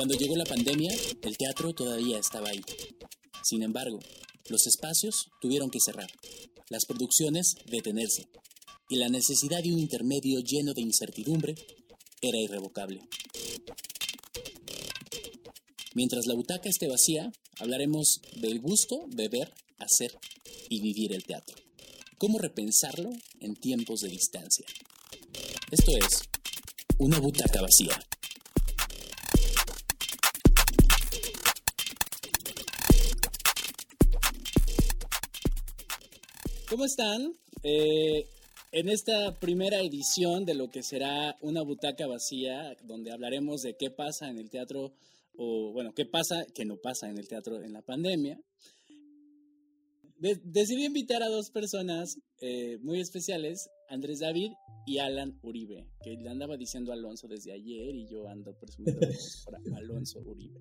Cuando llegó la pandemia, el teatro todavía estaba ahí. Sin embargo, los espacios tuvieron que cerrar, las producciones detenerse, y la necesidad de un intermedio lleno de incertidumbre era irrevocable. Mientras la butaca esté vacía, hablaremos del gusto de ver, hacer y vivir el teatro. Cómo repensarlo en tiempos de distancia. Esto es una butaca vacía. ¿Cómo están? Eh, en esta primera edición de lo que será una butaca vacía, donde hablaremos de qué pasa en el teatro, o bueno, qué pasa, que no pasa en el teatro en la pandemia, decidí invitar a dos personas eh, muy especiales, Andrés David y Alan Uribe, que le andaba diciendo Alonso desde ayer y yo ando presumiendo por Alonso Uribe.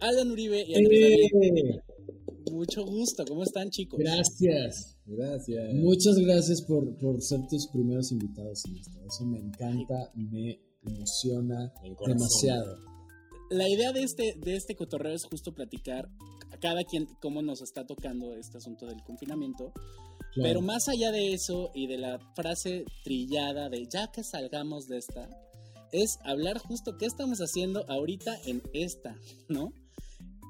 Alan Uribe y Andrés David, mucho gusto, ¿cómo están chicos? Gracias. Gracias. Muchas gracias por, por ser tus primeros invitados en esto. Eso me encanta, me emociona demasiado. La idea de este, de este cotorreo es justo platicar a cada quien cómo nos está tocando este asunto del confinamiento. Pero más allá de eso y de la frase trillada de ya que salgamos de esta, es hablar justo qué estamos haciendo ahorita en esta, ¿no?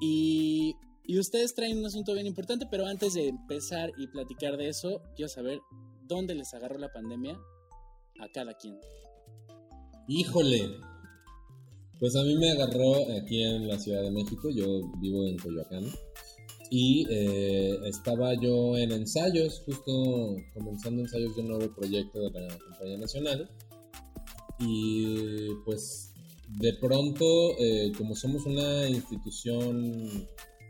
Y, y ustedes traen un asunto bien importante, pero antes de empezar y platicar de eso, quiero saber dónde les agarró la pandemia a cada quien. Híjole, pues a mí me agarró aquí en la Ciudad de México, yo vivo en Coyoacán, y eh, estaba yo en ensayos, justo comenzando ensayos de un nuevo proyecto de la Compañía Nacional, y pues de pronto, eh, como somos una institución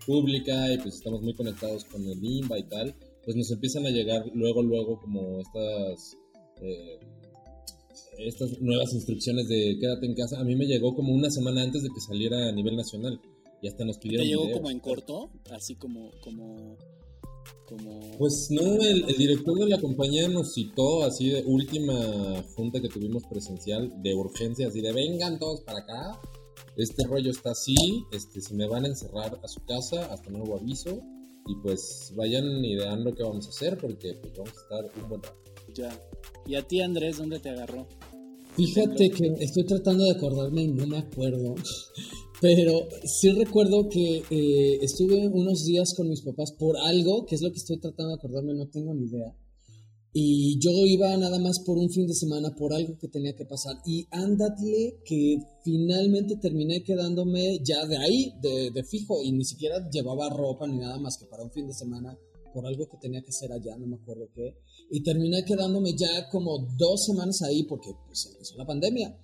pública y pues estamos muy conectados con el INBA y tal, pues nos empiezan a llegar luego, luego como estas... Eh, estas nuevas instrucciones de quédate en casa, a mí me llegó como una semana antes de que saliera a nivel nacional. Y hasta nos pidieron. ¿Te llegó como en corto? Así como. como... Como... Pues no, el, director de la compañía nos citó así de última junta que tuvimos presencial de urgencia, así de vengan todos para acá, este rollo está así, este, se me van a encerrar a su casa hasta nuevo aviso y pues vayan ideando qué vamos a hacer porque pues vamos a estar un buen rato. Ya. ¿Y a ti Andrés dónde te agarró? Fíjate que estoy tratando de acordarme y no me acuerdo. Pero sí recuerdo que eh, estuve unos días con mis papás por algo, que es lo que estoy tratando de acordarme, no tengo ni idea. Y yo iba nada más por un fin de semana, por algo que tenía que pasar. Y ándale que finalmente terminé quedándome ya de ahí, de, de fijo, y ni siquiera llevaba ropa ni nada más que para un fin de semana por algo que tenía que hacer allá, no me acuerdo qué, y terminé quedándome ya como dos semanas ahí porque pues empezó la pandemia.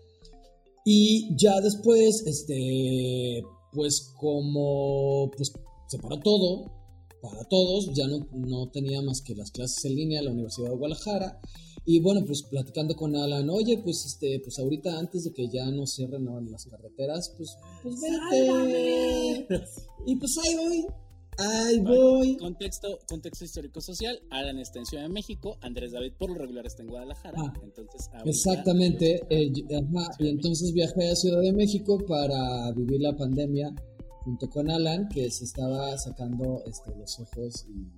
Y ya después, este, pues como pues se paró todo para todos, ya no, no tenía más que las clases en línea en la Universidad de Guadalajara. Y bueno, pues platicando con Alan, oye, pues este, pues ahorita antes de que ya no cierren las carreteras, pues, pues vete. Y pues ahí voy. Ay, voy. Contexto, contexto histórico-social. Alan está en Ciudad de México. Andrés David, por lo regular, está en Guadalajara. Ah, entonces, exactamente. Eh, y entonces viajé a Ciudad de México para vivir la pandemia junto con Alan, que se estaba sacando este, los ojos y.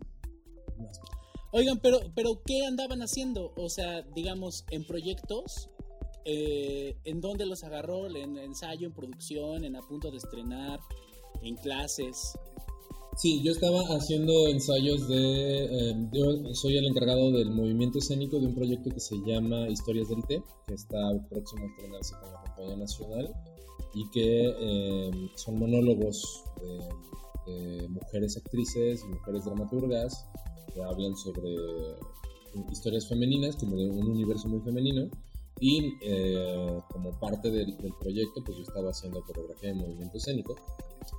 Oigan, pero, pero ¿qué andaban haciendo? O sea, digamos, en proyectos, eh, ¿en dónde los agarró? ¿En ensayo, en producción, en a punto de estrenar, en clases? Sí, yo estaba haciendo ensayos de... Em, yo soy el encargado del movimiento escénico de un proyecto que se llama Historias del Té, que está próximo a estrenarse con la Compañía Nacional y que em, son monólogos de, mujeres actrices mujeres dramaturgas que hablan sobre historias femeninas, como de un universo muy femenino. Y eh, como parte del, del proyecto, pues yo estaba haciendo coreografía de movimiento escénico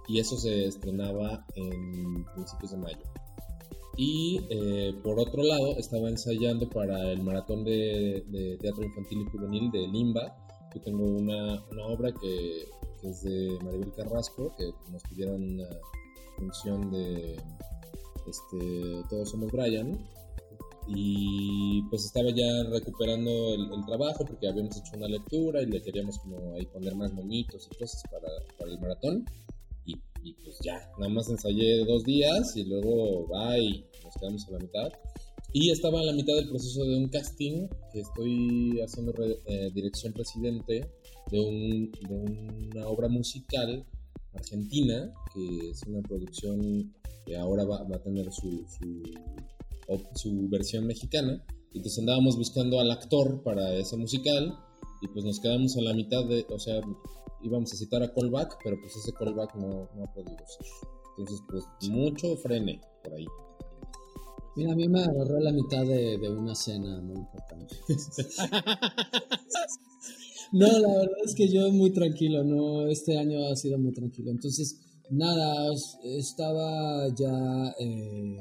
y eso se estrenaba en principios de mayo. Y eh, por otro lado, estaba ensayando para el maratón de, teatro infantil y juvenil de Limba. Tengo una, una obra que, es de Maribel Carrasco, que nos pidieron una función de este, Todos Somos Brian. y pues estaba ya recuperando el, trabajo porque habíamos hecho una lectura y le queríamos como ahí poner más monitos y cosas para, para el maratón. Y, y, pues ya, nada más ensayé dos días y luego bye, nos quedamos a la mitad. Y estaba en la mitad del proceso de un casting que estoy haciendo eh, dirección presidente de, un, de una obra musical argentina, que es una producción que ahora va, va a tener su, su su versión mexicana. Entonces andábamos buscando al actor para ese musical y pues nos quedamos a la mitad de, o sea, íbamos a citar a callback, pero pues ese callback no, no ha podido ser. Entonces pues mucho frene por ahí. Mira, a mí me agarró la mitad de, de una cena muy importante. no, la verdad es que yo muy tranquilo, no, este año ha sido muy tranquilo. Entonces, nada, estaba ya eh,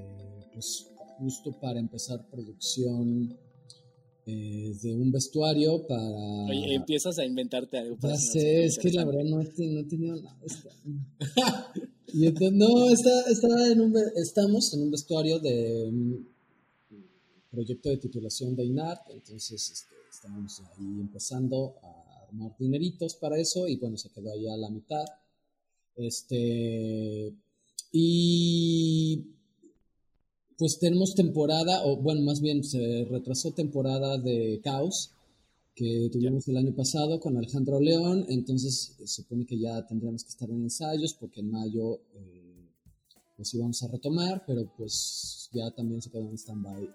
pues justo para empezar producción eh, de un vestuario para... Oye, empiezas a inventarte algo. Ya sé, es que la verdad no, he tenido nada. no, está, estamos en un vestuario de un proyecto de titulación de INART, entonces este, estamos ahí empezando a armar dineritos para eso y bueno, se quedó ahí a la mitad. Este, y pues tenemos temporada, o bueno, más bien se retrasó temporada de Caos que tuvimos el año pasado con Alejandro León, entonces se supone que ya tendríamos que estar en ensayos porque en mayo eh, pues íbamos a retomar, pero pues ya también se quedó en stand-by. Eh,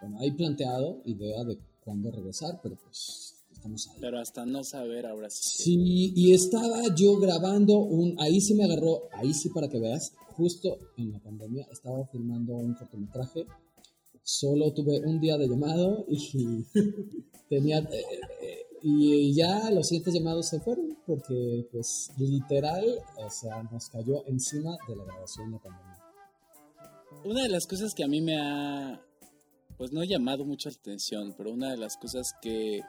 bueno, hay planteado idea de cuándo regresar, pero pues estamos ahí. Pero hasta no saber ahora sí. Sí, y estaba yo grabando un, ahí sí me agarró, ahí sí para que veas, justo en la pandemia estaba filmando un cortometraje. Solo tuve un día de llamado y tenía eh, eh, y ya los siguientes llamados se fueron porque pues literal, o sea, nos cayó encima de la grabación de pandemia. Una de las cosas que a mí me ha pues no llamado mucho la atención, pero una de las cosas que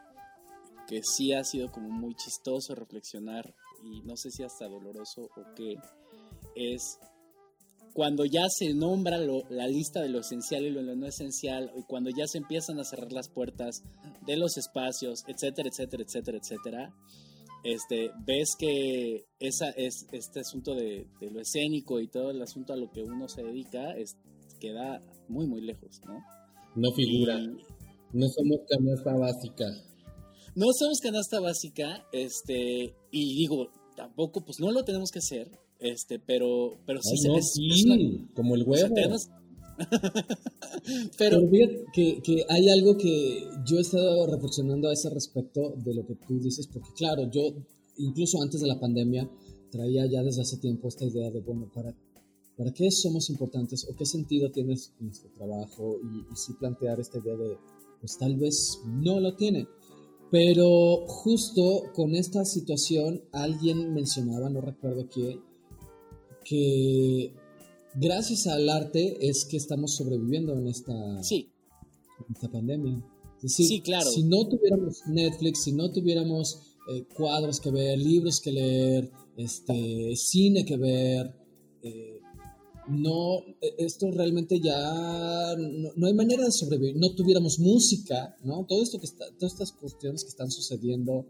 que sí ha sido como muy chistoso reflexionar y no sé si hasta doloroso o qué es cuando ya se nombra la lista de lo esencial y lo no esencial, y cuando ya se empiezan a cerrar las puertas de los espacios, etcétera, etcétera, etcétera, etcétera, este, ves que esa es, este asunto de, lo escénico y todo el asunto a lo que uno se dedica es, queda muy, muy lejos, ¿no? No figura. no somos canasta básica. No somos canasta básica, este, y digo, tampoco, pues no lo tenemos que hacer, este, pero, pero sí se sí, como el huevo. pero, fíjate que, que, hay algo que yo he estado reflexionando a ese respecto de lo que tú dices, porque claro, yo incluso antes de la pandemia traía ya desde hace tiempo esta idea de, bueno, ¿para, para qué somos importantes o qué sentido tiene nuestro trabajo? Y, y sí plantear esta idea de, pues tal vez no lo tiene. Pero justo con esta situación, alguien mencionaba, no recuerdo quién, que gracias al arte es que estamos sobreviviendo en esta, sí. esta pandemia. sí, claro. Si no tuviéramos Netflix, si no tuviéramos eh, cuadros que ver, libros que leer, este, cine que ver, eh, no, e, esto realmente ya no, hay manera de sobrevivir. No tuviéramos música, ¿no? Todo esto que está, todas estas cuestiones que están sucediendo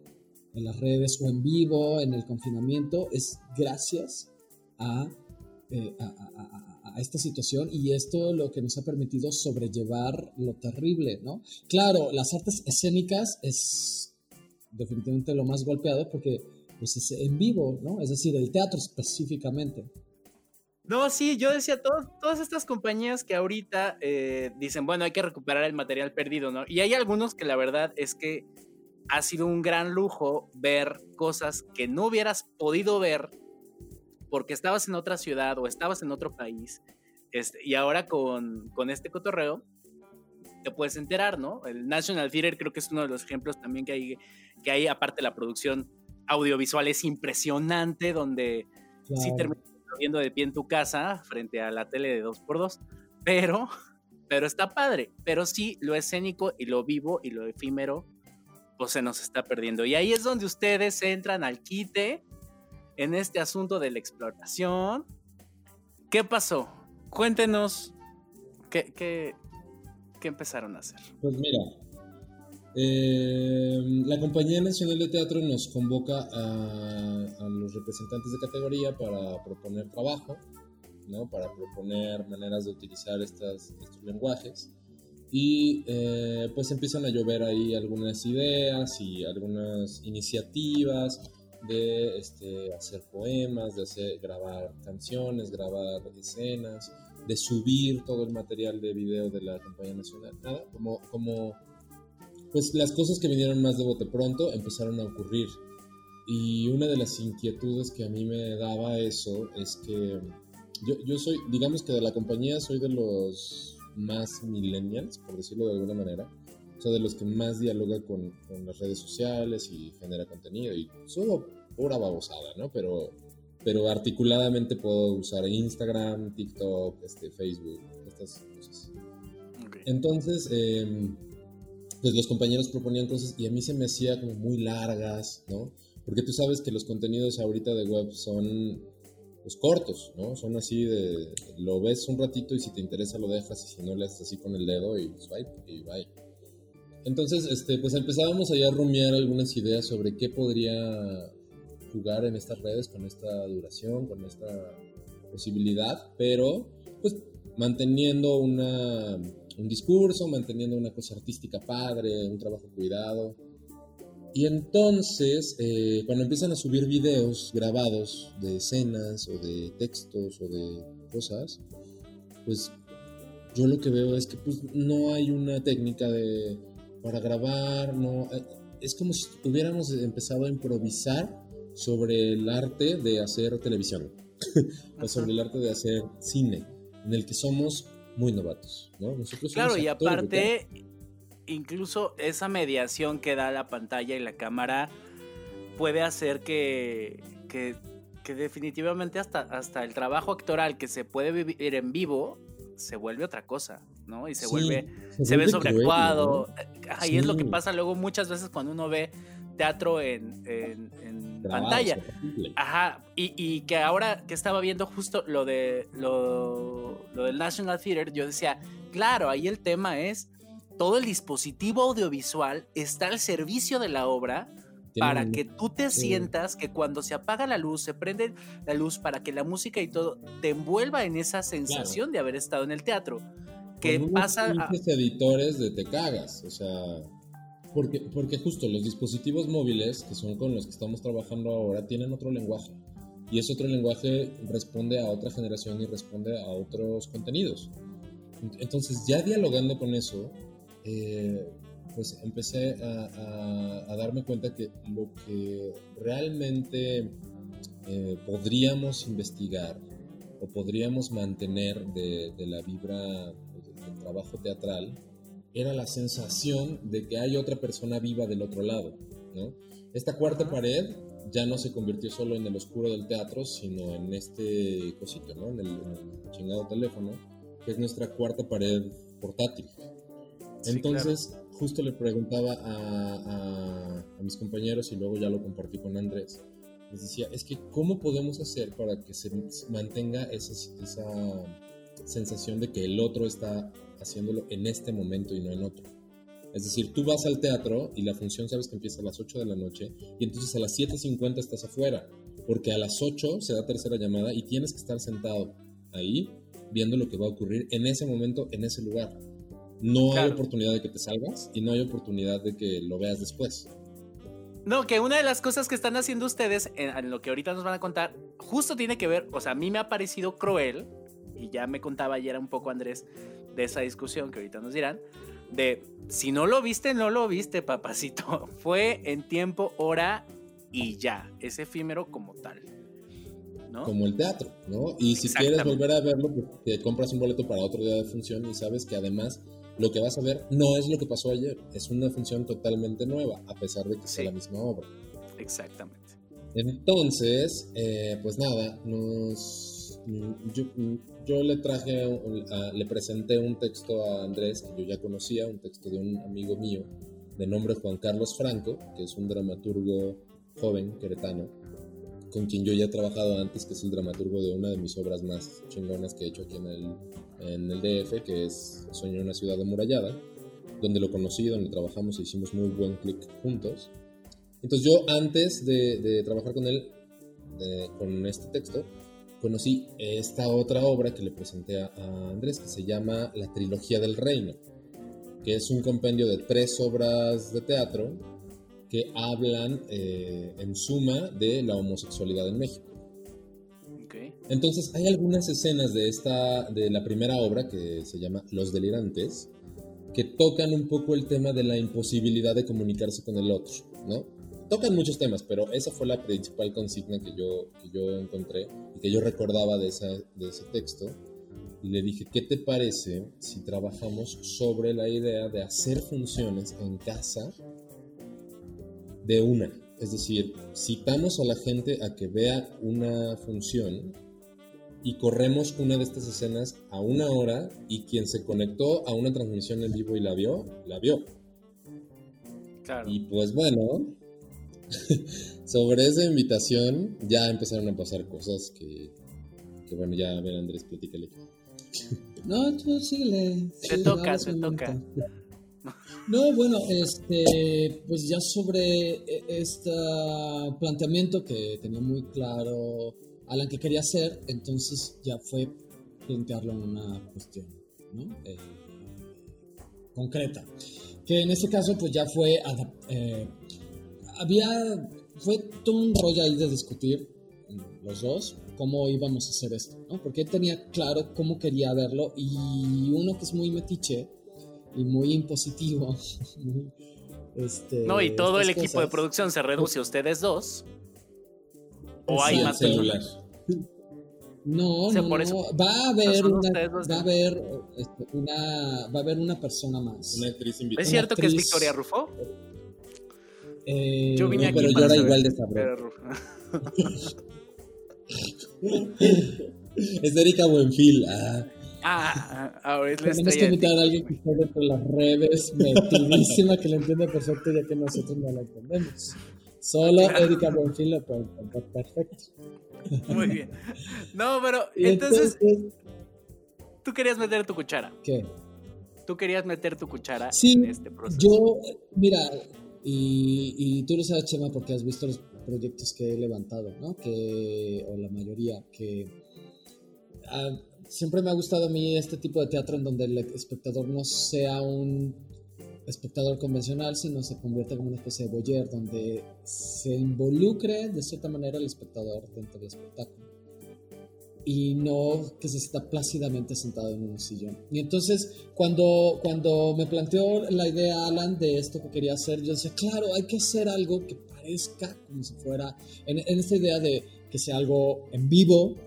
en las redes o en vivo, en el confinamiento, es gracias eh, a, esta situación y esto lo que nos ha permitido sobrellevar lo terrible, ¿no? Claro, las artes escénicas es definitivamente lo más golpeado porque pues, es en vivo, ¿no? Es decir, el teatro específicamente. No, sí, yo decía, todas estas compañías que ahorita eh, dicen, bueno, hay que recuperar el material perdido, ¿no? Y hay algunos que la verdad es que ha sido un gran lujo ver cosas que no hubieras podido ver porque estabas en otra ciudad o estabas en otro país, este, y ahora con, con este cotorreo te puedes enterar, ¿no? El National Theater creo que es uno de los ejemplos también que hay, que hay aparte la producción audiovisual es impresionante, donde sí terminas viendo de pie en tu casa frente a la tele de 2x2, pero, pero está padre, pero sí lo escénico y lo vivo y lo efímero, pues se nos está perdiendo. Y ahí es donde ustedes entran al quite en este asunto de la explotación. ¿Qué pasó? Cuéntenos qué, ¿Qué empezaron a hacer? Pues mira, eh, la Compañía Nacional de Teatro nos convoca a, los representantes de categoría para proponer trabajo, ¿no? para proponer maneras de utilizar estos lenguajes. Y eh, pues empiezan a llover ahí algunas ideas y algunas iniciativas de este, hacer poemas, de hacer, grabar canciones, grabar escenas, de subir todo el material de video de la Compañía Nacional. Nada, como, como pues las cosas que vinieron más de bote pronto empezaron a ocurrir. Y una de las inquietudes que a mí me daba eso es que yo, yo soy, digamos que de la compañía soy de los más millennials, por decirlo de alguna manera. O sea, de los que más dialoga con, con las redes sociales y genera contenido. Y solo pura babosada, ¿no? Pero, pero articuladamente puedo usar Instagram, TikTok, este, Facebook, estas cosas. Entonces, eh, pues los compañeros proponían cosas y a mí se me hacía como muy largas, ¿no? Porque tú sabes que los contenidos ahorita de web son pues cortos, ¿no? Son así de, lo ves un ratito y si te interesa lo dejas y si no le haces así con el dedo y swipe y bye. Entonces, este, pues empezábamos allá a rumiar algunas ideas sobre qué podría jugar en estas redes con esta duración, con esta posibilidad, pero pues manteniendo una un discurso, manteniendo una cosa artística padre, un trabajo cuidado. Y entonces, eh, cuando empiezan a subir videos grabados de escenas o de textos o de cosas, pues yo lo que veo es que pues, no hay una técnica de, para grabar, no, eh, es como si hubiéramos empezado a improvisar sobre el arte de hacer televisión o sobre el arte de hacer cine, en el que somos muy novatos, ¿no? Nosotros claro, y aparte, incluso esa mediación que da la pantalla y la cámara puede hacer que, que, definitivamente hasta, hasta el trabajo actoral que se puede vivir en vivo se vuelve otra cosa, ¿no? Y se vuelve, se, ve sobreactuado. Ahí es lo que pasa luego muchas veces cuando uno ve teatro en, pantalla. Ajá, y, que ahora que estaba viendo justo lo, de, lo, del National Theater, yo decía, claro, ahí el tema es todo el dispositivo audiovisual está al servicio de la obra para que tú te sientas que cuando se apaga la luz, se prende la luz para que la música y todo te envuelva en esa sensación de haber estado en el teatro. Que pasa a... editores de te cagas, o sea, porque, porque justo los dispositivos móviles, que son con los que estamos trabajando ahora, tienen otro lenguaje. Y ese otro lenguaje responde a otra generación y responde a otros contenidos. Entonces, ya dialogando con eso, eh, pues empecé a, darme cuenta que lo que realmente eh, podríamos investigar o podríamos mantener de, de la vibra del trabajo teatral era la sensación de que hay otra persona viva del otro lado, ¿no? Esta cuarta pared ya no se convirtió solo en el oscuro del teatro, sino en este cosito, ¿no? En el, chingado teléfono, que es nuestra cuarta pared portátil. Entonces, justo le preguntaba a, a, mis compañeros y luego ya lo compartí con Andrés. Les decía, es que ¿cómo podemos hacer para que se mantenga esa, esa sensación de que el otro está haciéndolo en este momento y no en otro. Es decir, tú vas al teatro y la función sabes que empieza a las 8 de la noche y entonces a las 7.50 estás afuera, porque a las 8 se da tercera llamada y tienes que estar sentado ahí viendo lo que va a ocurrir en ese momento, en ese lugar. No hay oportunidad de que te salgas y no hay oportunidad de que lo veas después. No, que una de las cosas que están haciendo ustedes en, lo que ahorita nos van a contar, justo tiene que ver, o sea, a mí me ha parecido cruel, y ya me contaba ayer un poco Andrés, de esa discusión que ahorita nos dirán, de si no lo viste, no lo viste, papacito. Fue en tiempo, hora y ya. Es efímero como tal. ¿no? Como el teatro, ¿no? Y si quieres volver a verlo, pues, te compras un boleto para otro día de función y sabes que además lo que vas a ver no es lo que pasó ayer, es una función totalmente nueva, a pesar de que sea la misma obra. Exactamente. Entonces, eh, pues nada, nos yo, le traje, le presenté un texto a Andrés que yo ya conocía, un texto de un amigo mío de nombre Juan Carlos Franco, que es un dramaturgo joven queretano, con quien yo ya he trabajado antes, que es el dramaturgo de una de mis obras más chingonas que he hecho aquí en el, en el DF, que es en una ciudad amurallada, donde lo conocí, donde trabajamos e hicimos muy buen clic juntos. Entonces yo antes de, de trabajar con él, con este texto, conocí esta otra obra que le presenté a, Andrés, que se llama La Trilogía del Reino, que es un compendio de tres obras de teatro que hablan eh, en suma de la homosexualidad en México. Entonces hay algunas escenas de esta, de la primera obra que se llama Los Delirantes, que tocan un poco el tema de la imposibilidad de comunicarse con el otro, ¿no? Tocan muchos temas, pero esa fue la principal consigna que yo, que yo encontré y que yo recordaba de, esa, de ese texto. Y le dije, ¿qué te parece si trabajamos sobre la idea de hacer funciones en casa de una? Es decir, citamos a la gente a que vea una función y corremos una de estas escenas a una hora y quien se conectó a una transmisión en vivo y la vio, la vio. Claro. Y pues bueno, sobre esa invitación ya empezaron a pasar cosas que, que bueno, ya a ver Andrés, platícale. No, tú síguele. Se toca, se toca. No, bueno, este, pues ya sobre e, este planteamiento que tenía muy claro Alan que quería hacer, entonces ya fue plantearlo en una cuestión eh, concreta. Que en este caso, pues ya fue eh, había, fue todo un rollo ahí de discutir los dos cómo íbamos a hacer esto, ¿no? Porque él tenía claro cómo quería verlo y uno que es muy metiche y muy impositivo. este, no, y todo el equipo de producción se reduce a ustedes dos. ¿O hay más celular. No, no, va a haber una, va a haber este, una, va a haber una persona más. Una actriz invitada. ¿Es cierto que es Victoria Rufo? Eh, yo vine aquí pero yo era igual de sabroso. es Erika Buenfil. Ah. Ah, ahora es la Tenemos que invitar a alguien que esté dentro de las redes, metidísima, que lo entienda perfecto, ya que nosotros no la entendemos. Solo Erika Buenfil lo puede entender perfecto. Muy bien. No, pero entonces, Tú querías meter tu cuchara. ¿Qué? Tú querías meter tu cuchara en este proceso. Yo, mira, y, tú lo sabes, Chema, porque has visto los proyectos que he levantado, ¿no? Que, o la mayoría, que ah, siempre me ha gustado a mí este tipo de teatro en donde el espectador no sea un espectador convencional, sino se convierte como una especie de boyer, donde se involucre de cierta manera el espectador dentro del espectáculo y no que se está plácidamente sentado en un sillón. Y entonces, cuando, cuando me planteó la idea Alan de esto que quería hacer, yo decía, claro, hay que hacer algo que parezca como si fuera, en, en esta idea de que sea algo en vivo,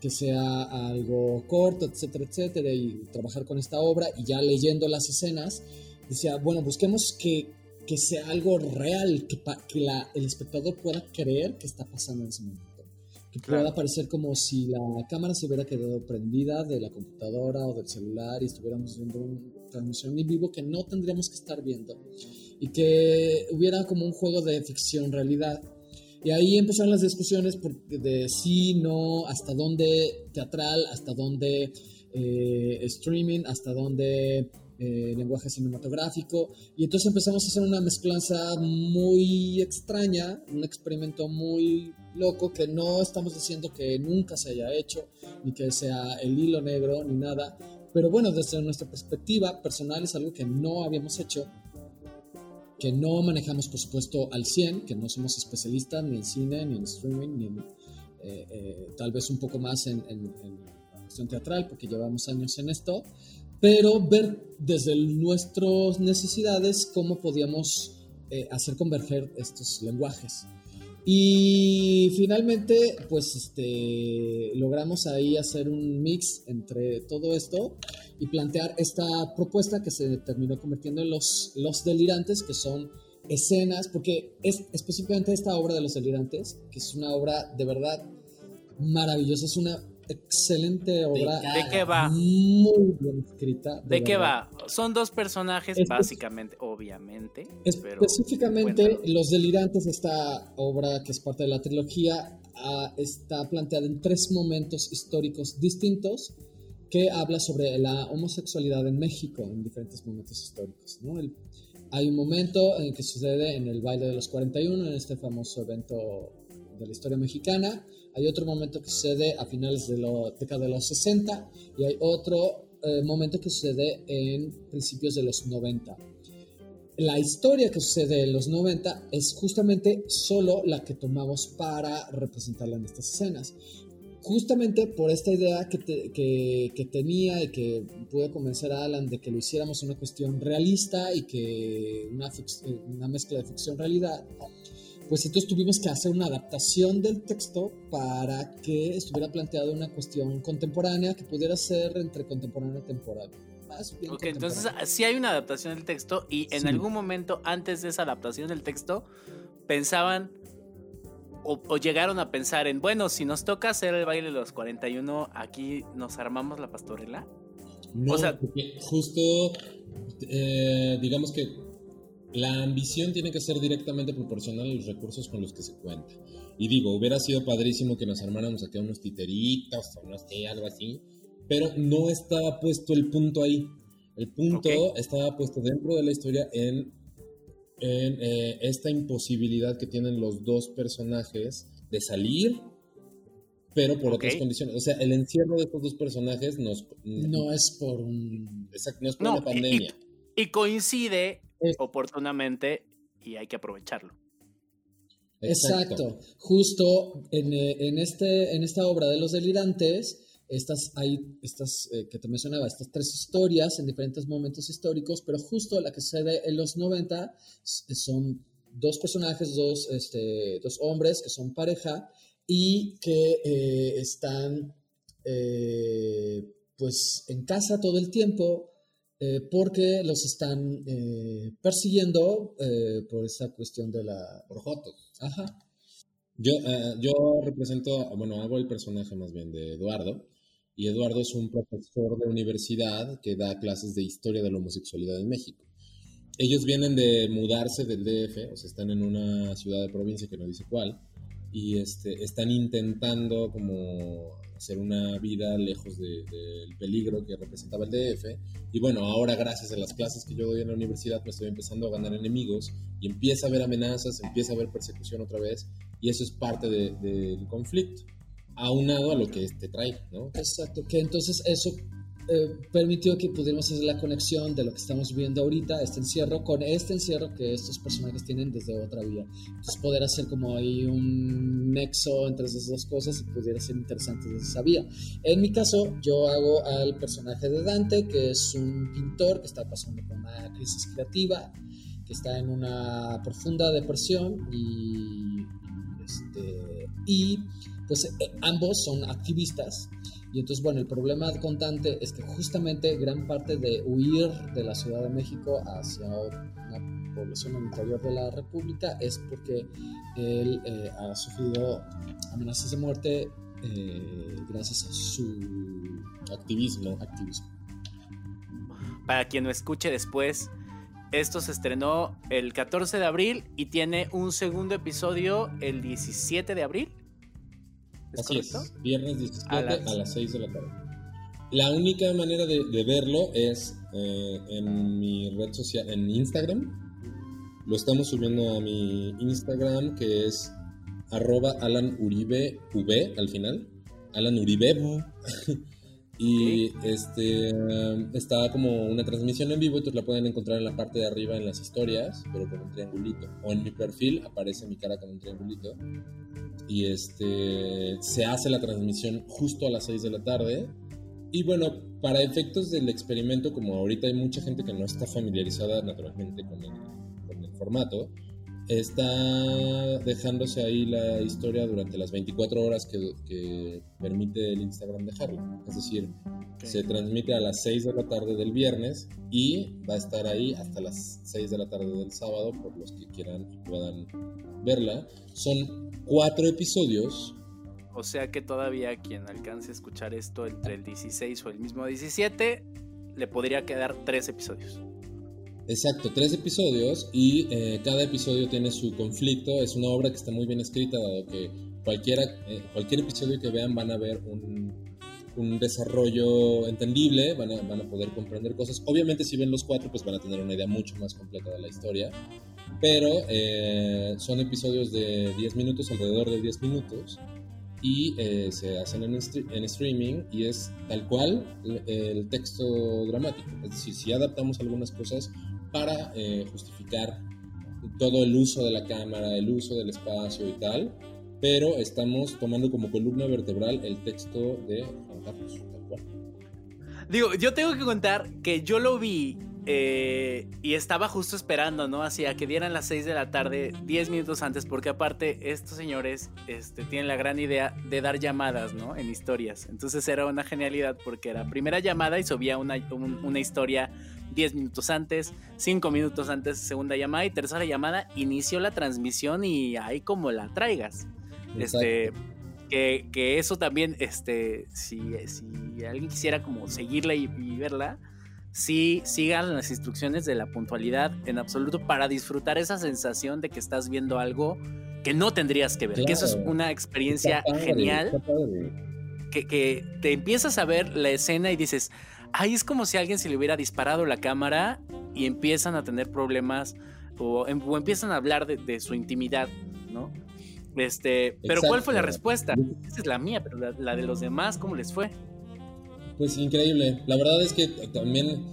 que sea algo corto, etcétera, etcétera, y trabajar con esta obra y ya leyendo las escenas, decía, bueno, busquemos que, que sea algo real, que, que la, el espectador pueda creer que está pasando en ese momento que pueda parecer como si la cámara se hubiera quedado prendida de la computadora o del celular y estuviéramos viendo una transmisión en vivo que no tendríamos que estar viendo y que hubiera como un juego de ficción realidad. Y ahí empezaron las discusiones de sí, no, hasta dónde teatral, hasta dónde eh, streaming, hasta dónde eh, lenguaje cinematográfico. Y entonces empezamos a hacer una mezclanza muy extraña, un experimento muy loco que no estamos diciendo que nunca se haya hecho, ni que sea el hilo negro, ni nada. Pero bueno, desde nuestra perspectiva personal es algo que no habíamos hecho, que no manejamos por supuesto al 100, que no somos especialistas ni en cine, ni en streaming, ni eh, eh, tal vez un poco más en, en, en cuestión teatral, porque llevamos años en esto pero ver desde nuestras necesidades cómo podíamos eh, hacer converger estos lenguajes. Y finalmente, pues este, logramos ahí hacer un mix entre todo esto y plantear esta propuesta que se terminó convirtiendo en los, los delirantes, que son escenas, porque es específicamente esta obra de los delirantes, que es una obra de verdad maravillosa, es una excelente obra. ¿De, qué va? Muy bien escrita. ¿De, qué va? Son dos personajes, básicamente, obviamente. Específicamente, Los Delirantes, esta obra que es parte de la trilogía, ah, está planteada en tres momentos históricos distintos que habla sobre la homosexualidad en México en diferentes momentos históricos. hay un momento en que sucede en el baile de los 41, en este famoso evento de la historia mexicana. Hay otro momento que sucede a finales de la década de los 60 y hay otro eh, momento que sucede en principios de los 90. La historia que sucede en los 90 es justamente solo la que tomamos para representarla en estas escenas justamente por esta idea que, que, tenía y que pude convencer a Alan de que lo hiciéramos una cuestión realista y que una, una mezcla de ficción-realidad, pues entonces tuvimos que hacer una adaptación del texto para que estuviera planteado una cuestión contemporánea que pudiera ser entre contemporánea y temporal. ok, entonces sí hay una adaptación del texto y en algún momento antes de esa adaptación del texto pensaban o, llegaron a pensar en, bueno, si nos toca hacer el baile de los 41, aquí nos armamos la pastorela? No, o sea, justo, eh, digamos que la ambición tiene que ser directamente proporcional a los recursos con los que se cuenta. Y digo, hubiera sido padrísimo que nos armáramos aquí unos titeritos o no sé, algo así, pero no estaba puesto el punto ahí. El punto estaba puesto dentro de la historia en en eh, esta imposibilidad que tienen los dos personajes de salir, pero por otras condiciones. O sea, el encierro de estos dos personajes nos, no es por un... Exacto, no es por una pandemia. Y, coincide oportunamente y hay que aprovecharlo. Exacto. Justo en, eh, en, este, en esta obra de los delirantes estas, hay estas eh, que te mencionaba, estas tres historias en diferentes momentos históricos, pero justo la que sucede en los 90 son dos personajes, dos, este, dos hombres que son pareja y que eh, están eh, pues en casa todo el tiempo porque los están persiguiendo por esa cuestión de la... Por Joto. Ajá. Yo, yo represento, bueno, hago el personaje más bien de Eduardo, y Eduardo es un profesor de universidad que da clases de historia de la homosexualidad en México. Ellos vienen de mudarse del DF, o sea, están en una ciudad de provincia que no dice cuál, y este, están intentando como hacer una vida lejos del peligro que representaba el DF. Y bueno, ahora gracias a las clases que yo doy en la universidad, me estoy empezando a ganar enemigos y empieza a haber amenazas, empieza a haber persecución otra vez, y eso es parte del conflicto aunado a lo que este trae, ¿no? Exacto, que entonces eso eh, permitió que pudiéramos hacer la conexión de lo que estamos viendo ahorita, este encierro, con este encierro que estos personajes tienen desde otra vía. Entonces poder hacer como ahí un nexo entre esas dos cosas y pudiera ser interesante desde esa vía. En mi caso, yo hago al personaje de Dante, que es un pintor que está pasando por una crisis creativa, que está en una profunda depresión y, este, y pues eh, ambos son activistas. Y entonces, bueno, el problema con Dante es que justamente gran parte de huir de la Ciudad de México hacia una población interior de la República es porque él eh, ha sufrido amenazas de muerte eh, gracias a su activismo. activismo. Para quien lo escuche después, esto se estrenó el 14 de abril y tiene un segundo episodio el 17 de abril. Así es, viernes 17 a las... 6 de la tarde. La única manera de, verlo es eh, en mi red social, en Instagram. Lo estamos subiendo a mi Instagram que es arroba Alan Uribe V al final. Alan Uribe. y este está como una transmisión en vivo, entonces la pueden encontrar en la parte de arriba en las historias, pero con un triangulito. O en mi perfil aparece mi cara con un triangulito y este, se hace la transmisión justo a las 6 de la tarde. Y bueno, para efectos del experimento, como ahorita hay mucha gente que no está familiarizada naturalmente con el, con el formato, está dejándose ahí la historia durante las 24 horas que, que permite el Instagram dejarlo. Es decir, se transmite a las 6 de la tarde del viernes y va a estar ahí hasta las 6 de la tarde del sábado por los que quieran y puedan verla. Son cuatro episodios O sea que todavía quien alcance a escuchar esto entre el 16 o el mismo 17, le podría quedar tres episodios. Exacto, tres episodios y eh, cada episodio tiene su conflicto. Es una obra que está muy bien escrita, dado que cualquiera, eh, cualquier episodio que vean van a ver un, un desarrollo entendible, van a, van a, poder comprender cosas. Obviamente si ven los cuatro, pues van a tener una idea mucho más completa de la historia. Pero eh, son episodios de 10 minutos, alrededor de 10 minutos, y eh, se hacen en, en, streaming y es tal cual el, texto dramático. Es decir, si adaptamos algunas cosas para eh, justificar todo el uso de la cámara, el uso del espacio y tal, pero estamos tomando como columna vertebral el texto de Juan Carlos, tal cual. Digo, yo tengo que contar que yo lo vi eh, y estaba justo esperando, ¿no? Así a que dieran las 6 de la tarde, 10 minutos antes, porque aparte estos señores este, tienen la gran idea de dar llamadas, ¿no? En historias. Entonces era una genialidad porque era primera llamada y subía una, una historia 10 minutos antes, 5 minutos antes, segunda llamada y tercera llamada, inició la transmisión y ahí como la traigas. Este, que, que, eso también, este, si, si alguien quisiera como seguirla y verla, sí sigan las instrucciones de la puntualidad en absoluto para disfrutar esa sensación de que estás viendo algo que no tendrías que ver. Que eso es una experiencia genial. Que, que, te empiezas a ver la escena y dices, ay, es como si alguien se le hubiera disparado la cámara y empiezan a tener problemas o, em, empiezan a hablar de, su intimidad, ¿no? Este, pero ¿cuál fue la respuesta? Esa es la mía, pero la de los demás, ¿cómo les fue? Pues increíble. La verdad es que también,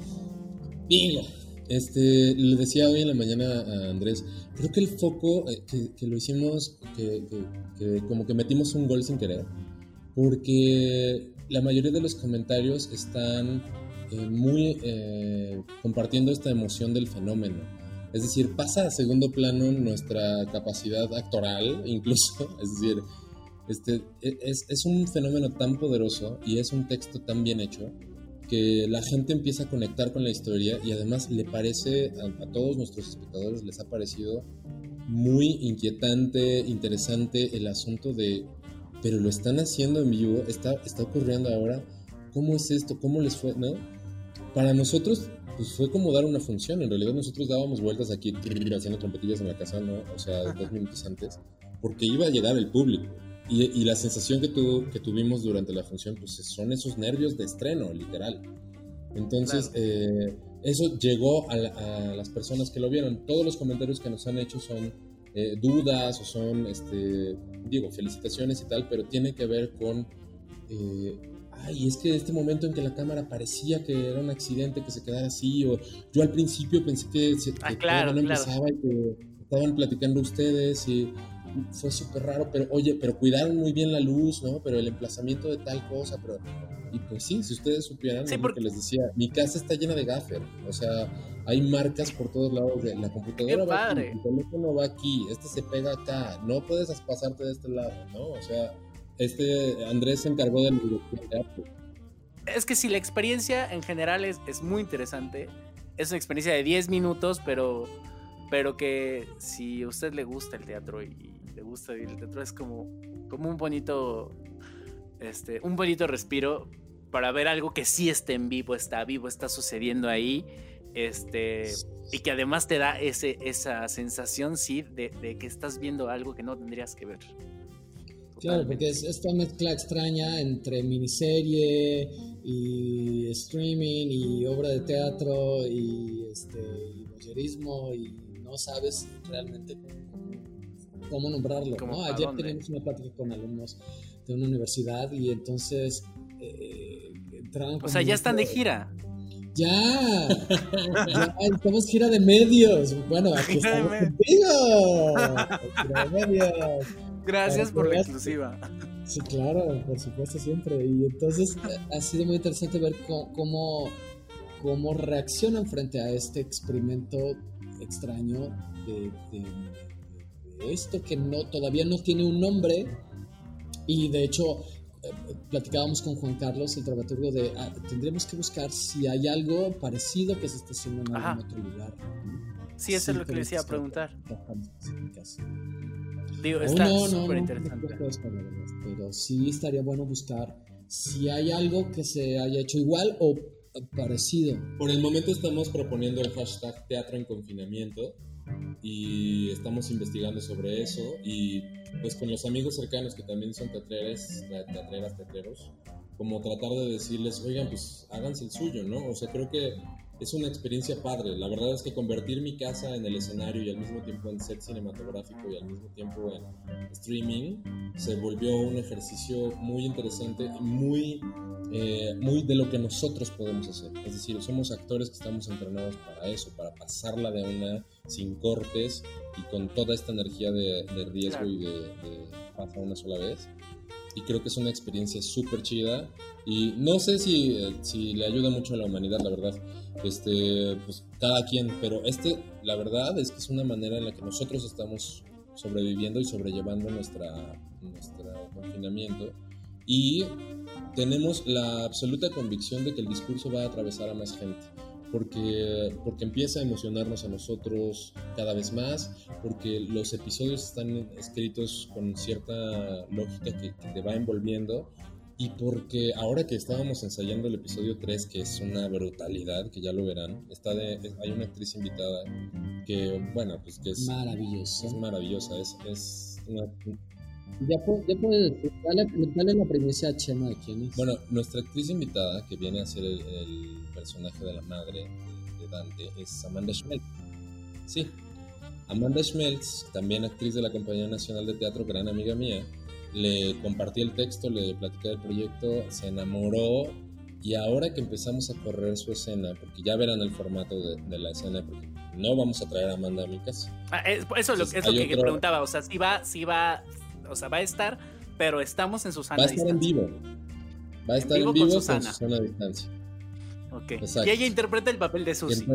digo, este, le decía hoy en la mañana a Andrés, creo que el foco eh, que, lo hicimos, que, como que metimos un gol sin querer, porque la mayoría de los comentarios están eh, muy eh, compartiendo esta emoción del fenómeno. Es decir, pasa a segundo plano nuestra capacidad actoral, incluso, es decir, este, e, es, un fenómeno tan poderoso y es un texto tan bien hecho que la gente empieza a conectar con la historia y además le parece, a, todos nuestros espectadores les ha parecido muy inquietante, interesante el asunto de, pero lo están haciendo en vivo, está, está ocurriendo ahora, ¿cómo es esto? ¿Cómo les fue? ¿No? Para nosotros pues fue como dar una función, en realidad nosotros dábamos vueltas aquí haciendo trompetillas en la casa, ¿no? O sea, dos minutos antes, porque iba a llegar el público y, la sensación que, que tuvimos durante la función, pues son esos nervios de estreno, literal. Entonces, eh, eso llegó a, las personas que lo vieron. Todos los comentarios que nos han hecho son eh, dudas o son, este, digo, felicitaciones y tal, pero tiene que ver con, eh, ay, es que este momento en que la cámara parecía que era un accidente, que se quedara así, o yo al principio pensé que, se, ah, claro, no empezaba y que estaban platicando ustedes y fue súper raro, pero oye, pero cuidaron muy bien la luz, ¿no? Pero el emplazamiento de tal cosa, pero... Y pues sí, si ustedes supieran lo que les decía, mi casa está llena de gaffer, o sea, hay marcas por todos lados de la computadora va aquí, el teléfono va aquí, este se pega acá, no puedes pasarte de este lado, ¿no? O sea, este Andrés se encargó de la dirección de arte. Es que sí, la experiencia en general es, es muy interesante. Es una experiencia de 10 minutos, pero, pero que si a usted le gusta el teatro y, te gusta el teatro es como, como un bonito, este, un bonito respiro para ver algo que sí esté en vivo, está vivo, está sucediendo ahí, este, y que además te da ese, esa sensación, sí, de, que estás viendo algo que no tendrías que ver. Claro, porque es esta mezcla extraña entre miniserie y streaming y obra de teatro y este y y no sabes realmente cómo nombrarlo. ¿no? Ayer teníamos una plática con alumnos de una universidad y entonces eh. O sea, ya están de gira. Ya, ya estamos gira de medios. Bueno, aquí estamos contigo. Gira de medios. Gracias por la exclusiva. Sí, claro, por supuesto, siempre. Y entonces eh, ha sido muy interesante ver cómo, cómo, reaccionan frente a este experimento extraño de esto que no, todavía no tiene un nombre y de hecho eh, platicábamos con Juan Carlos, el dramaturgo, de ah, tendremos que buscar si hay algo parecido que se está haciendo en algún otro lugar. Sí, eso es lo que les iba a preguntar. Digo, está súper interesante. pero sí estaría bueno buscar si hay algo que se haya hecho igual o parecido. Por el momento estamos proponiendo el hashtag teatro en confinamiento y estamos investigando sobre eso y pues con los amigos cercanos que también son teatreras, teatreras, teatreros, como tratar de decirles, oigan, pues háganse el suyo, ¿no? O sea, creo que es una experiencia padre. La verdad es que convertir mi casa en el escenario y al mismo tiempo en set cinematográfico y al mismo tiempo en streaming se volvió un ejercicio muy interesante y muy, eh, muy de lo que nosotros podemos hacer. Es decir, somos actores que estamos entrenados para eso, para pasarla de una sin cortes y con toda esta energía de, riesgo y de, de pasar una sola vez y creo que es una experiencia súper chida. Y no sé si, si, le ayuda mucho a la humanidad, la verdad. Este, pues cada quien, pero este, la verdad es que es una manera en la que nosotros estamos sobreviviendo y sobrellevando nuestra, nuestro confinamiento. Y tenemos la absoluta convicción de que el discurso va a atravesar a más gente porque, porque empieza a emocionarnos a nosotros cada vez más, porque los episodios están escritos con cierta lógica que, te va envolviendo y porque ahora que estábamos ensayando el episodio 3, que es una brutalidad, que ya lo verán, está de, hay una actriz invitada que, bueno, pues que es maravillosa. Es maravillosa, es, es una, ya, puedes decir, dale, la premisa a Chema de quién es. Bueno, nuestra actriz invitada, que viene a ser el personaje de la madre de Dante es Amanda Schmeltz. Sí, Amanda Schmeltz, también actriz de la Compañía Nacional de Teatro, gran amiga mía, le compartí el texto, le platicé del proyecto, se enamoró y ahora que empezamos a correr su escena, porque ya verán el formato de, la escena, porque no vamos a traer a Amanda a mi casa. Ah, eso es lo, es lo que preguntaba, o sea, si va, si va, o sea, va a estar, pero estamos en Susana. Va a estar en vivo. Va a estar en vivo, con, Susana. a distancia. Y ella interpreta el papel de Susie.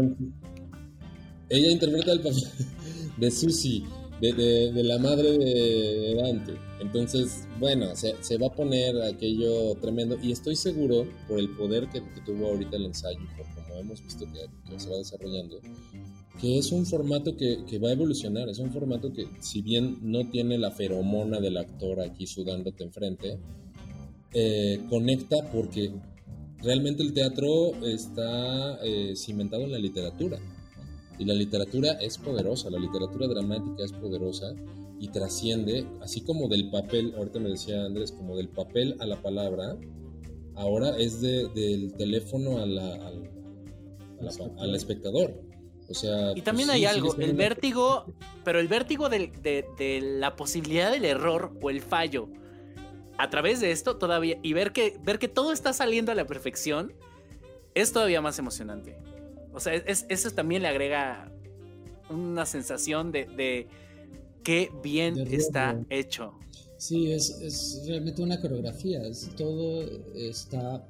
ella interpreta el papel de Susie, de, la madre de Dante. Entonces, bueno, se, va a poner aquello tremendo. Y estoy seguro, por el poder que, tuvo ahorita el ensayo, por como hemos visto que, se va desarrollando, que es un formato que, va a evolucionar. Es un formato que, si bien no tiene la feromona del actor aquí sudándote enfrente, eh, conecta porque realmente el teatro está eh, cimentado en la literatura. Y la literatura es poderosa, la literatura dramática es poderosa y trasciende, así como del papel, ahorita me decía Andrés, como del papel a la palabra, ahora es del teléfono a la, al, espectador. O sea, y también pues hay algo, el vértigo, pero el vértigo de la posibilidad del error o el fallo a través de esto todavía y ver que, ver que todo está saliendo a la perfección es todavía más emocionante. O sea, eso también le agrega una sensación de, de qué bien está hecho. Sí, es, realmente una coreografía. todo está.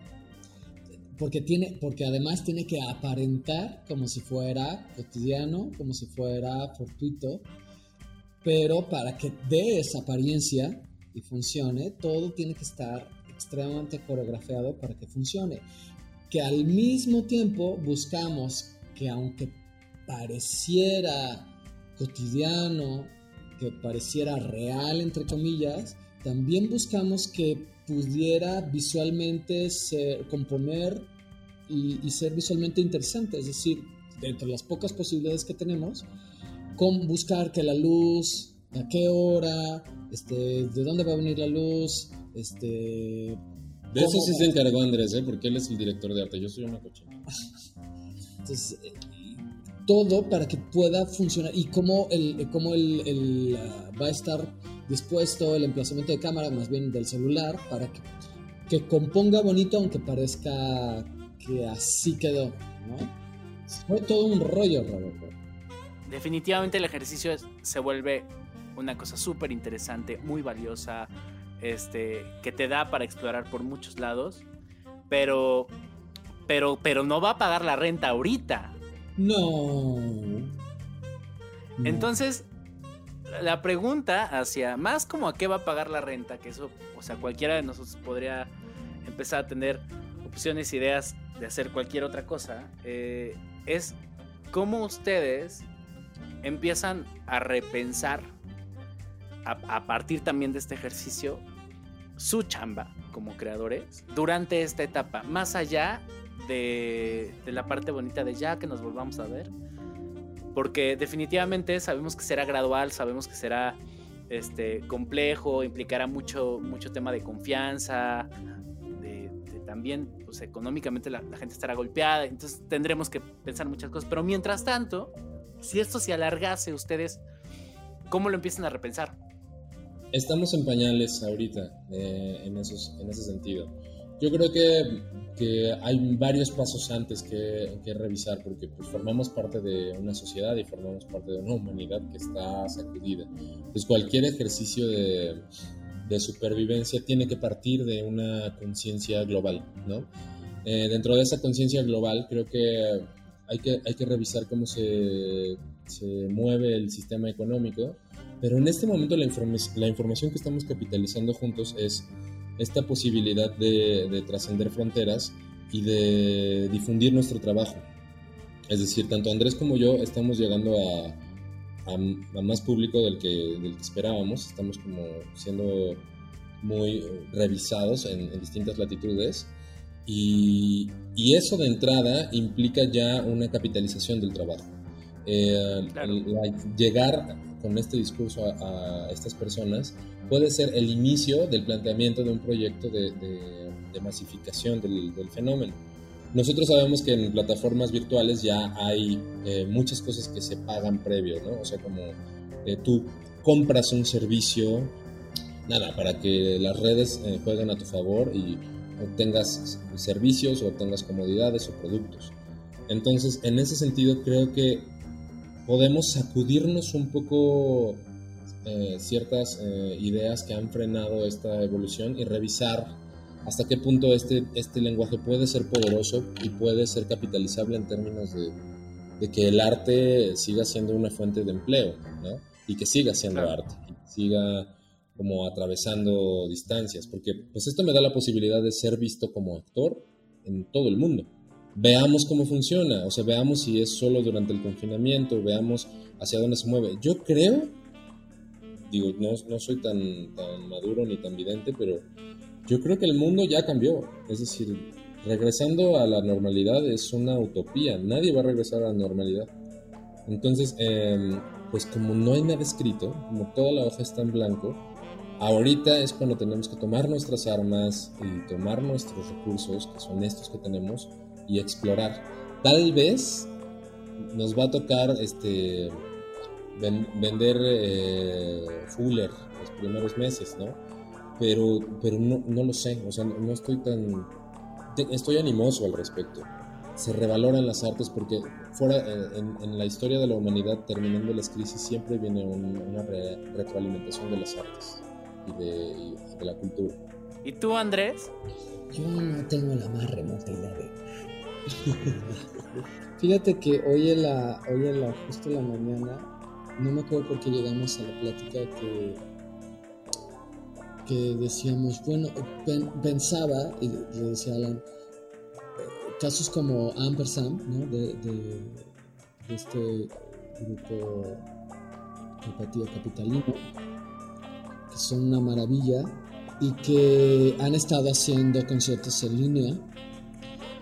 Porque, tiene, porque además tiene que aparentar como si fuera cotidiano, como si fuera fortuito. Pero para que dé esa apariencia, y funcione, todo tiene que estar extremadamente coreografiado para que funcione. Que al mismo tiempo buscamos que aunque pareciera cotidiano, que pareciera real, entre comillas, también buscamos que pudiera visualmente ser, componer y, y, ser visualmente interesante. Es decir, dentro de las pocas posibilidades que tenemos, con buscar que la luz, a qué hora, este, de dónde va a venir la luz, este... De eso sí se encargó Andrés, ¿eh? porque él es el director de arte, yo soy una cochina. Entonces, eh, todo para que pueda funcionar y cómo, el, cómo el, va a estar dispuesto el emplazamiento de cámara, más bien del celular, para que, que componga bonito aunque parezca que así quedó, ¿no? Fue todo un rollo, Roberto. Definitivamente el ejercicio se vuelve una cosa súper interesante, muy valiosa, este, que te da para explorar por muchos lados, pero, pero, pero no va a pagar la renta ahorita. No. Entonces, la pregunta hacia más como a qué va a pagar la renta, que eso, o sea, cualquiera de nosotros podría empezar a tener opciones, ideas de hacer cualquier otra cosa, eh, es cómo ustedes empiezan a repensar a, partir también de este ejercicio, su chamba como creadores durante esta etapa, más allá de, la parte bonita de ya que nos volvamos a ver. Porque definitivamente sabemos que será gradual, sabemos que será este, complejo, implicará mucho, mucho tema de confianza, también pues, económicamente la, la, gente estará golpeada, entonces tendremos que pensar muchas cosas. Pero mientras tanto, si esto se alargase, ustedes, ¿cómo lo empiezan a repensar? Estamos en pañales ahorita eh, en, esos, en ese sentido. Yo creo que, que hay varios pasos antes que, que, revisar porque pues, formamos parte de una sociedad y formamos parte de una humanidad que está sacudida. Pues cualquier ejercicio de, de supervivencia tiene que partir de una conciencia global, ¿no? Eh, dentro de esa conciencia global creo que hay que, hay que revisar cómo se, se mueve el sistema económico pero en este momento la, la información que estamos capitalizando juntos es esta posibilidad de, trascender fronteras y de difundir nuestro trabajo. Es decir, tanto Andrés como yo estamos llegando a, a, más público del que, del que, esperábamos, estamos como siendo muy revisados en, distintas latitudes y, y, eso de entrada implica ya una capitalización del trabajo. Eh, llegar con este discurso a, estas personas puede ser el inicio del planteamiento de un proyecto de, masificación del, fenómeno. Nosotros sabemos que en plataformas virtuales ya hay eh, muchas cosas que se pagan previo, ¿no? O sea, como eh, tú compras un servicio, nada, para que las redes eh, jueguen a tu favor y obtengas servicios o obtengas comodidades o productos. Entonces, en ese sentido, creo que podemos sacudirnos un poco eh, ciertas ideas que han frenado esta evolución y revisar hasta qué punto este, este lenguaje puede ser poderoso y puede ser capitalizable en términos de, de que el arte siga siendo una fuente de empleo, ¿no? Y que siga siendo arte, y siga como atravesando distancias, porque pues esto me da la posibilidad de ser visto como actor en todo el mundo veamos cómo funciona, o sea, veamos si es solo durante el confinamiento, veamos hacia dónde se mueve. Yo creo, digo, no, no soy tan, tan maduro ni tan vidente, pero yo creo que el mundo ya cambió. Es decir, regresando a la normalidad es una utopía, nadie va a regresar a la normalidad. Entonces, em, pues como no hay nada escrito, como toda la hoja está en blanco, ahorita es cuando tenemos que tomar nuestras armas y tomar nuestros recursos, que son estos que tenemos, y explorar. Tal vez nos va a tocar este vender eh, Fuller los primeros meses, ¿no? Pero, pero no, no lo sé, o sea, no, estoy tan... estoy animoso al respecto. Se revaloran las artes porque fuera eh, en, la historia de la humanidad, terminando las crisis, siempre viene una retroalimentación de las artes y de, y de la cultura. ¿Y tú, Andrés? Yo no tengo la más remota idea de Fíjate que hoy en la, hoy en la, justo en la mañana, no me acuerdo por qué llegamos a la plática que, decíamos, bueno, pensaba, y le decía Alan, eh, casos como Ampersand, ¿no? De, este grupo de capitalino, que son una maravilla y que han estado haciendo conciertos en línea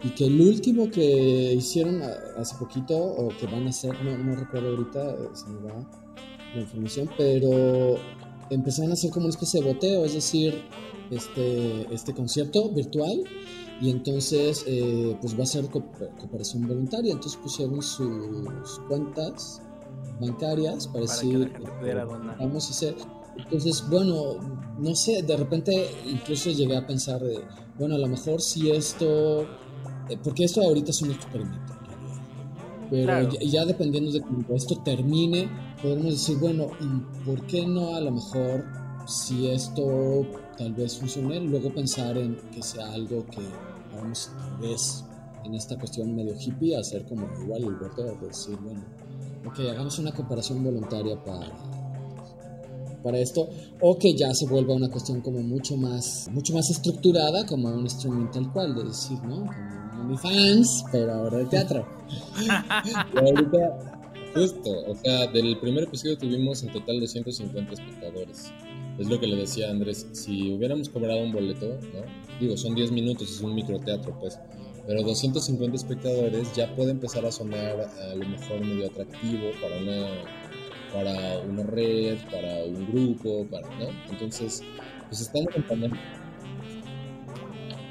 y que el último que hicieron hace poquito, o que van a hacer, no, no recuerdo ahorita, eh, se me va la información, pero empezaron a hacer como una especie de boteo, es decir, este, este concierto virtual, y entonces eh, pues va a ser cooperación voluntaria, entonces pusieron sus cuentas bancarias para, decir, vamos a hacer... Entonces, bueno, no sé, de repente incluso llegué a pensar de, bueno, a lo mejor si esto eh, porque esto ahorita es un experimento Pero ya, dependiendo de cómo esto termine, podremos decir, bueno, ¿por qué no a lo mejor si esto tal vez funcione, luego pensar en que sea algo que vamos tal vez en esta cuestión medio hippie, hacer como igual el voto, decir, bueno, ok, hagamos una comparación voluntaria para para esto o que ya se vuelva una cuestión como mucho más mucho más estructurada como un streaming tal cual de decir no como fans, pero ahora de teatro. Justo, o sea, del primer episodio tuvimos en total 250 espectadores. Es lo que le decía a Andrés, si hubiéramos cobrado un boleto, ¿no? Digo, son 10 minutos, es un microteatro, pues. Pero 250 espectadores ya puede empezar a sonar a lo mejor medio atractivo para una, para una red, para un grupo, para, ¿no? Entonces, pues estamos acompañando.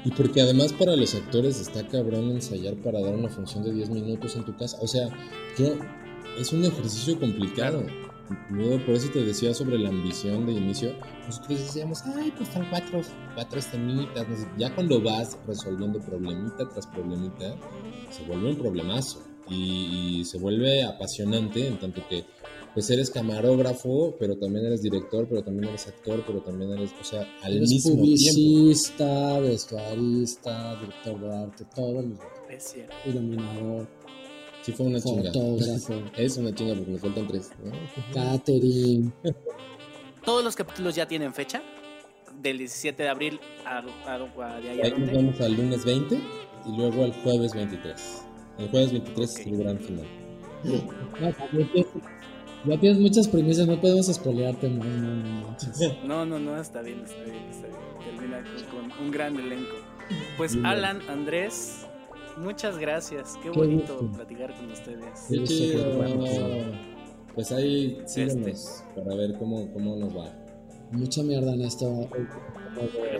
Y porque además para los actores está cabrón ensayar para dar una función de 10 minutos en tu casa. O sea, yo es un ejercicio complicado. por eso te decía sobre la ambición de inicio. Nosotros decíamos, ay, pues están cuatro, cuatro estemitas. Ya cuando vas resolviendo problemita tras problemita, se vuelve un problemazo. Y, y se vuelve apasionante en tanto que pues eres camarógrafo, pero también eres director, pero también eres actor, pero también eres, o sea, al eres mismo publicista, vestuarista, director de arte, todo al mismo tiempo. Iluminador. Sí fue una chinga. es una chinga porque nos faltan tres. Catering. ¿Todos los capítulos ya tienen fecha? Del 17 de abril a, a, a de ahí nos vamos al lunes 20 y luego al jueves 23. El jueves 23 es el gran final. Ya tienes muchas premisas, no podemos espolearte más, no, no, no, no, no, está bien, está bien, está bien. Termina con, un gran elenco. Pues Alan, Andrés, muchas gracias. Qué, bonito platicar con ustedes. Qué chido. Pues ahí síguenos este. para ver cómo, cómo nos va. Mucha mierda en esto.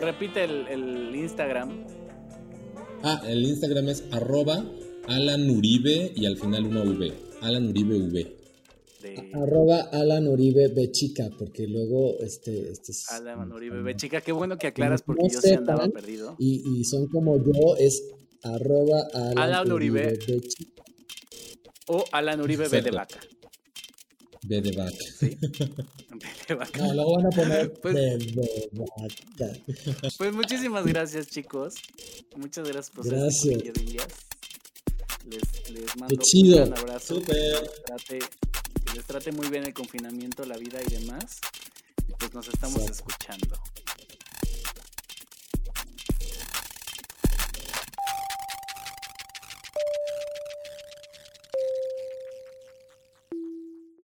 Repite el, el Instagram. Ah, el Instagram es arroba Alan Uribe y al final una V. Alan Uribe V. Arroba Alan Uribe Bechica, porque luego este, este es... Alan Uribe Bechica, qué bueno que aclaras porque yo se andaba perdido. Y, y, son como yo, es arroba Alan, Uribe, Bechica. O Alan Uribe B de vaca. B de vaca. Sí. B de vaca. No, luego van a poner pues, B de vaca. Pues muchísimas gracias, chicos. Muchas gracias por gracias. Les, les mando un gran abrazo. Súper les trate muy bien el confinamiento, la vida y demás. Y pues nos estamos escuchando.